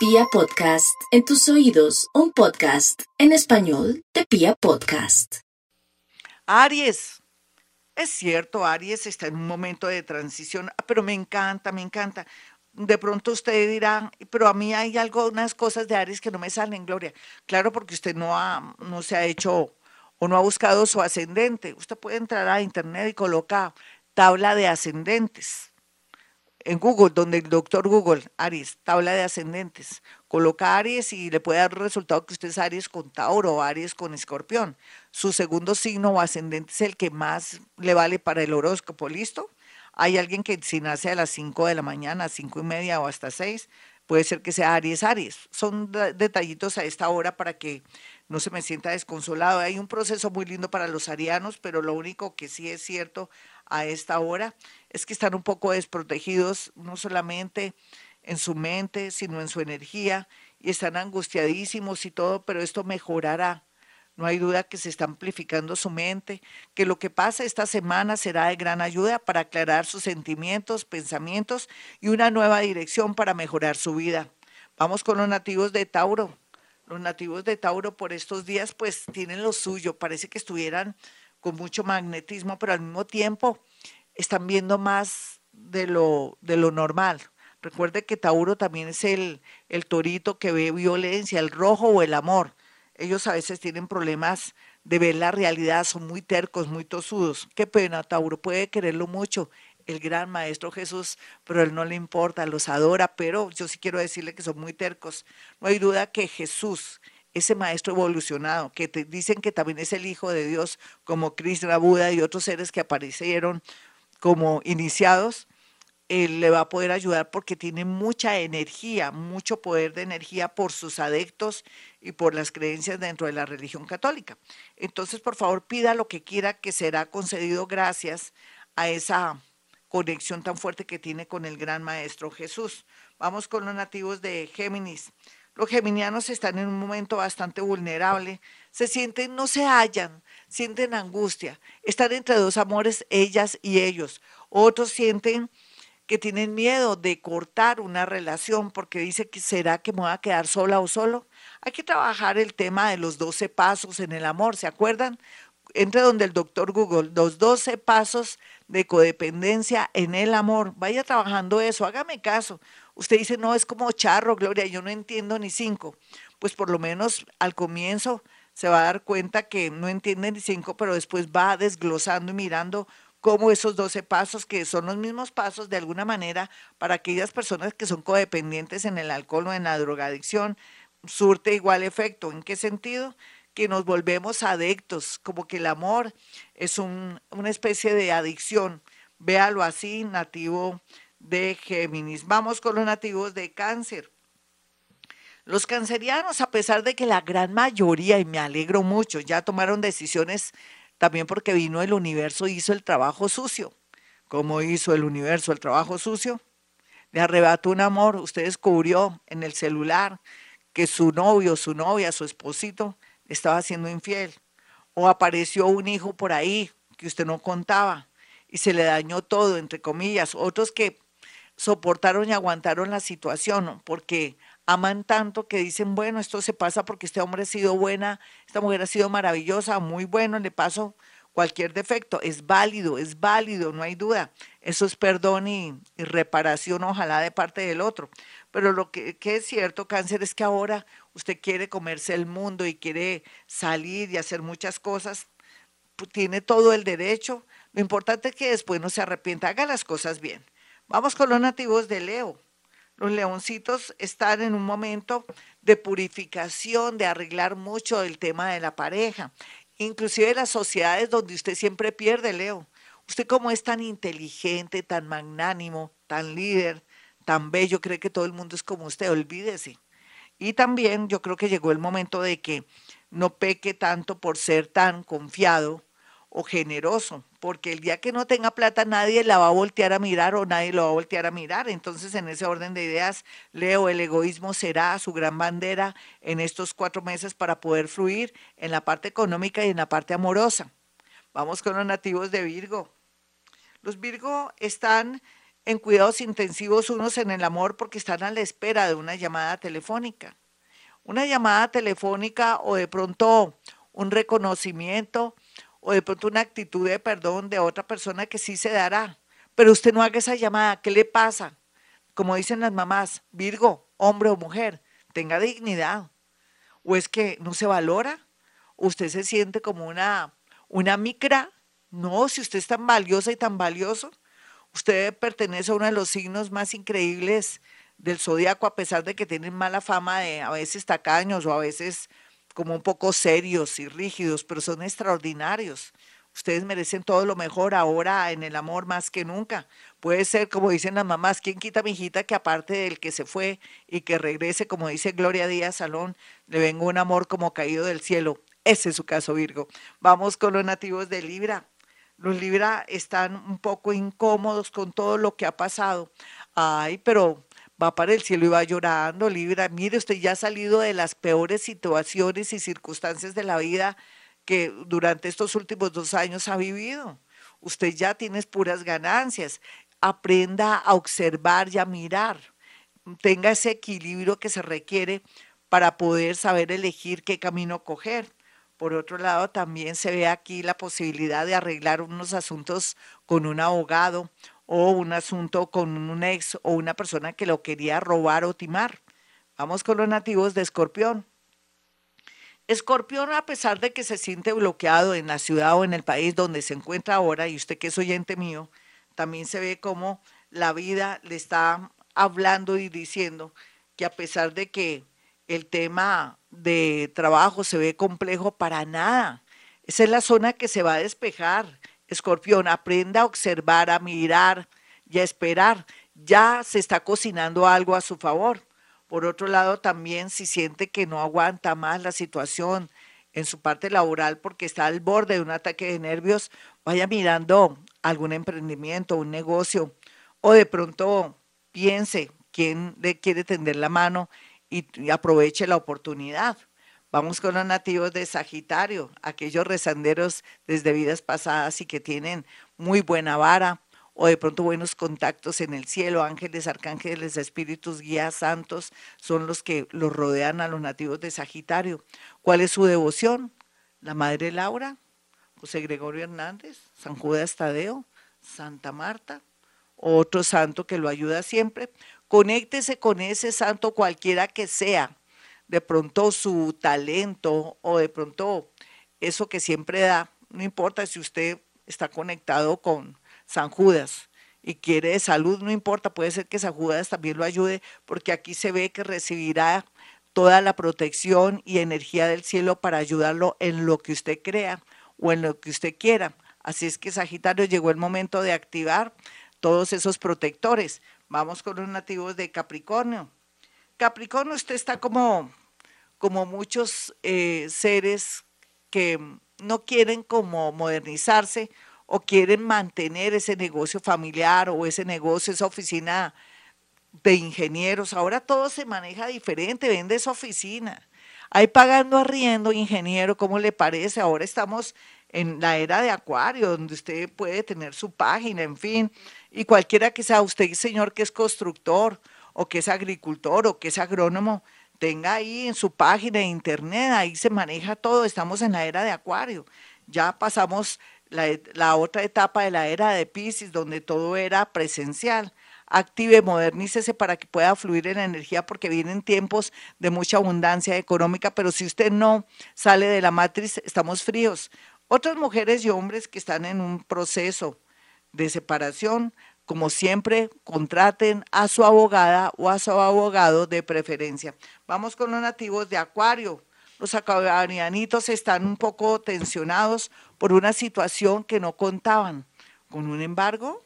Pia Podcast, en tus oídos, un podcast en español de Pia Podcast. Aries. Es cierto, Aries está en un momento de transición, ah, pero me encanta, me encanta. De pronto usted dirá, pero a mí hay algunas cosas de Aries que no me salen, Gloria. Claro, porque usted no, ha, no se ha hecho o no ha buscado su ascendente. Usted puede entrar a internet y colocar tabla de ascendentes en Google, donde el doctor Google, Aries, tabla de ascendentes, coloca Aries y le puede dar resultado que usted es Aries con Tauro o Aries con Escorpión. Su segundo signo o ascendente es el que más le vale para el horóscopo, ¿listo? Hay alguien que si nace a las 5 de la mañana, 5 y media o hasta 6, puede ser que sea Aries, Aries. Son detallitos a esta hora para que no se me sienta desconsolado. Hay un proceso muy lindo para los arianos, pero lo único que sí es cierto a esta hora es que están un poco desprotegidos, no solamente en su mente, sino en su energía, y están angustiadísimos y todo, pero esto mejorará. No hay duda que se está amplificando su mente, que lo que pasa esta semana será de gran ayuda para aclarar sus sentimientos, pensamientos y una nueva dirección para mejorar su vida. Vamos con los nativos de Tauro. Los nativos de Tauro por estos días pues tienen lo suyo, parece que estuvieran con mucho magnetismo, pero al mismo tiempo están viendo más de lo, de lo normal. Recuerde que Tauro también es el, el torito que ve violencia, el rojo o el amor. Ellos a veces tienen problemas de ver la realidad, son muy tercos, muy tosudos. Qué pena, Tauro puede quererlo mucho, el gran maestro Jesús, pero él no le importa, los adora, pero yo sí quiero decirle que son muy tercos. No hay duda que Jesús ese maestro evolucionado, que te dicen que también es el Hijo de Dios, como Krishna, Buda y otros seres que aparecieron como iniciados, él le va a poder ayudar porque tiene mucha energía, mucho poder de energía por sus adeptos y por las creencias dentro de la religión católica. Entonces, por favor, pida lo que quiera que será concedido gracias a esa conexión tan fuerte que tiene con el gran maestro Jesús. Vamos con los nativos de Géminis. Los geminianos están en un momento bastante vulnerable, se sienten, no se hallan, sienten angustia, están entre dos amores, ellas y ellos. Otros sienten que tienen miedo de cortar una relación porque dice que será que me voy a quedar sola o solo. Hay que trabajar el tema de los 12 pasos en el amor, ¿se acuerdan? Entre donde el doctor Google, los 12 pasos de codependencia en el amor. Vaya trabajando eso, hágame caso. Usted dice, no, es como charro, Gloria, yo no entiendo ni cinco. Pues por lo menos al comienzo se va a dar cuenta que no entiende ni cinco, pero después va desglosando y mirando cómo esos 12 pasos, que son los mismos pasos de alguna manera para aquellas personas que son codependientes en el alcohol o en la drogadicción, surte igual efecto. ¿En qué sentido? Que nos volvemos adictos, como que el amor es una especie de adicción. Véalo así, nativo de Géminis. Vamos con los nativos de cáncer. Los cancerianos, a pesar de que la gran mayoría, y me alegro mucho, ya tomaron decisiones también porque vino el universo, hizo el trabajo sucio. ¿Cómo hizo el universo el trabajo sucio? Le arrebató un amor, usted descubrió en el celular que su novio, su novia, su esposito estaba siendo infiel. O apareció un hijo por ahí que usted no contaba y se le dañó todo, entre comillas. Otros que soportaron y aguantaron la situación, porque aman tanto que dicen, bueno, esto se pasa porque este hombre ha sido buena, esta mujer ha sido maravillosa, muy bueno, le paso cualquier defecto, es válido, es válido, no hay duda. Eso es perdón y, reparación, ojalá de parte del otro. Pero lo que, que, es cierto, cáncer, es que ahora usted quiere comerse el mundo y quiere salir y hacer muchas cosas, tiene todo el derecho. Lo importante es que después no se arrepienta, haga las cosas bien. Vamos con los nativos de Leo. Los leoncitos están en un momento de purificación, de arreglar mucho el tema de la pareja, inclusive las sociedades donde usted siempre pierde, Leo. Usted como es tan inteligente, tan magnánimo, tan líder, tan bello, cree que todo el mundo es como usted, olvídese. Y también yo creo que llegó el momento de que no peque tanto por ser tan confiado o generoso, porque el día que no tenga plata nadie la va a voltear a mirar o nadie lo va a voltear a mirar. Entonces, en ese orden de ideas, Leo, el egoísmo será su gran bandera en estos cuatro meses para poder fluir en la parte económica y en la parte amorosa. Vamos con los nativos de Virgo. Los Virgo están en cuidados intensivos unos en el amor porque están a la espera de una llamada telefónica. Una llamada telefónica o de pronto un reconocimiento o de pronto una actitud de perdón de otra persona que sí se dará. Pero usted no haga esa llamada, ¿qué le pasa? Como dicen las mamás, Virgo, hombre o mujer, tenga dignidad. ¿O es que no se valora? ¿Usted se siente como una, una micra? No, si usted es tan valiosa y tan valioso, usted pertenece a uno de los signos más increíbles del zodiaco, a pesar de que tienen mala fama de a veces tacaños o a veces como un poco serios y rígidos, pero son extraordinarios. Ustedes merecen todo lo mejor ahora en el amor más que nunca. Puede ser, como dicen las mamás, ¿quién quita mi hijita que aparte del que se fue y que regrese, como dice Gloria Díaz Salón, le venga un amor como caído del cielo? Ese es su caso, Virgo. Vamos con los nativos de Libra. Los Libra están un poco incómodos con todo lo que ha pasado. Ay, pero va para el cielo y va llorando, Libra. Mire, usted ya ha salido de las peores situaciones y circunstancias de la vida que durante estos últimos dos años ha vivido. Usted ya tiene puras ganancias. Aprenda a observar y a mirar. Tenga ese equilibrio que se requiere para poder saber elegir qué camino coger. Por otro lado, también se ve aquí la posibilidad de arreglar unos asuntos con un abogado o un asunto con un ex o una persona que lo quería robar o timar. Vamos con los nativos de Escorpión. Escorpión, a pesar de que se siente bloqueado en la ciudad o en el país donde se encuentra ahora, y usted que es oyente mío, también se ve como la vida le está hablando y diciendo que a pesar de que el tema de trabajo se ve complejo para nada, esa es la zona que se va a despejar Escorpión, aprenda a observar, a mirar y a esperar. Ya se está cocinando algo a su favor. Por otro lado, también si siente que no aguanta más la situación en su parte laboral porque está al borde de un ataque de nervios, vaya mirando algún emprendimiento, un negocio, o de pronto piense quién le quiere tender la mano y, aproveche la oportunidad. Vamos con los nativos de Sagitario, aquellos rezanderos desde vidas pasadas y que tienen muy buena vara o de pronto buenos contactos en el cielo, ángeles, arcángeles, espíritus, guías, santos, son los que los rodean a los nativos de Sagitario. ¿Cuál es su devoción? La Madre Laura, José Gregorio Hernández, San Judas Tadeo, Santa Marta, otro santo que lo ayuda siempre. Conéctese con ese santo cualquiera que sea de pronto su talento o de pronto eso que siempre da, no importa si usted está conectado con San Judas y quiere salud, no importa, puede ser que San Judas también lo ayude, porque aquí se ve que recibirá toda la protección y energía del cielo para ayudarlo en lo que usted crea o en lo que usted quiera. Así es que Sagitario llegó el momento de activar todos esos protectores. Vamos con los nativos de Capricornio. Capricornio, usted está como como muchos eh, seres que no quieren como modernizarse o quieren mantener ese negocio familiar o ese negocio, esa oficina de ingenieros. Ahora todo se maneja diferente, vende esa oficina. Ahí pagando arriendo, ingeniero, ¿cómo le parece? Ahora estamos en la era de Acuario, donde usted puede tener su página, en fin, y cualquiera que sea usted, señor, que es constructor o que es agricultor o que es agrónomo, tenga ahí en su página de internet, ahí se maneja todo, estamos en la era de Acuario, ya pasamos la, otra etapa de la era de Pisces, donde todo era presencial. Active, modernícese para que pueda fluir en la energía, porque vienen tiempos de mucha abundancia económica, pero si usted no sale de la matriz, estamos fríos. Otras mujeres y hombres que están en un proceso de separación, como siempre, contraten a su abogada o a su abogado de preferencia. Vamos con los nativos de Acuario. Los acuarianitos están un poco tensionados por una situación que no contaban, con un embargo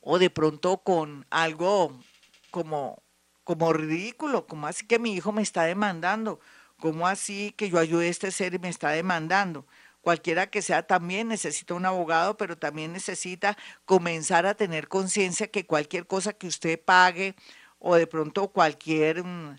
o de pronto con algo como, como ridículo, como así que mi hijo me está demandando, como así que yo ayude a este ser y me está demandando cualquiera que sea, también necesita un abogado, pero también necesita comenzar a tener conciencia que cualquier cosa que usted pague o de pronto cualquier mm,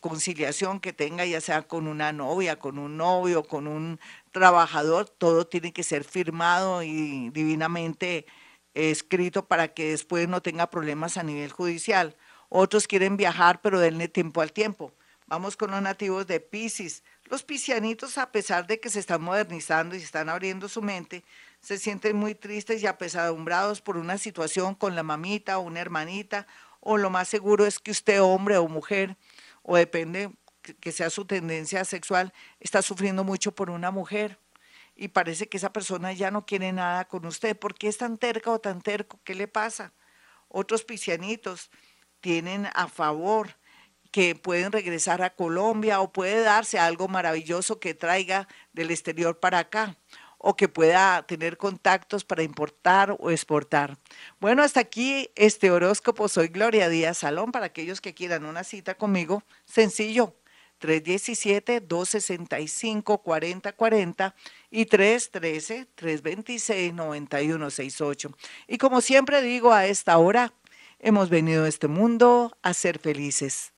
conciliación que tenga, ya sea con una novia, con un novio, con un trabajador, todo tiene que ser firmado y divinamente escrito para que después no tenga problemas a nivel judicial. Otros quieren viajar, pero denle tiempo al tiempo. Vamos con los nativos de Pisces. Los piscianitos, a pesar de que se están modernizando y están abriendo su mente, se sienten muy tristes y apesadumbrados por una situación con la mamita o una hermanita, o lo más seguro es que usted, hombre o mujer, o depende que sea su tendencia sexual, está sufriendo mucho por una mujer y parece que esa persona ya no quiere nada con usted. ¿Por qué es tan terca o tan terco? ¿Qué le pasa? Otros piscianitos tienen a favor que pueden regresar a Colombia o puede darse algo maravilloso que traiga del exterior para acá o que pueda tener contactos para importar o exportar. Bueno, hasta aquí este horóscopo. Soy Gloria Díaz Salón. Para aquellos que quieran una cita conmigo, sencillo, 317-265-4040 y 313-326-9168. Y como siempre digo a esta hora, hemos venido a este mundo a ser felices.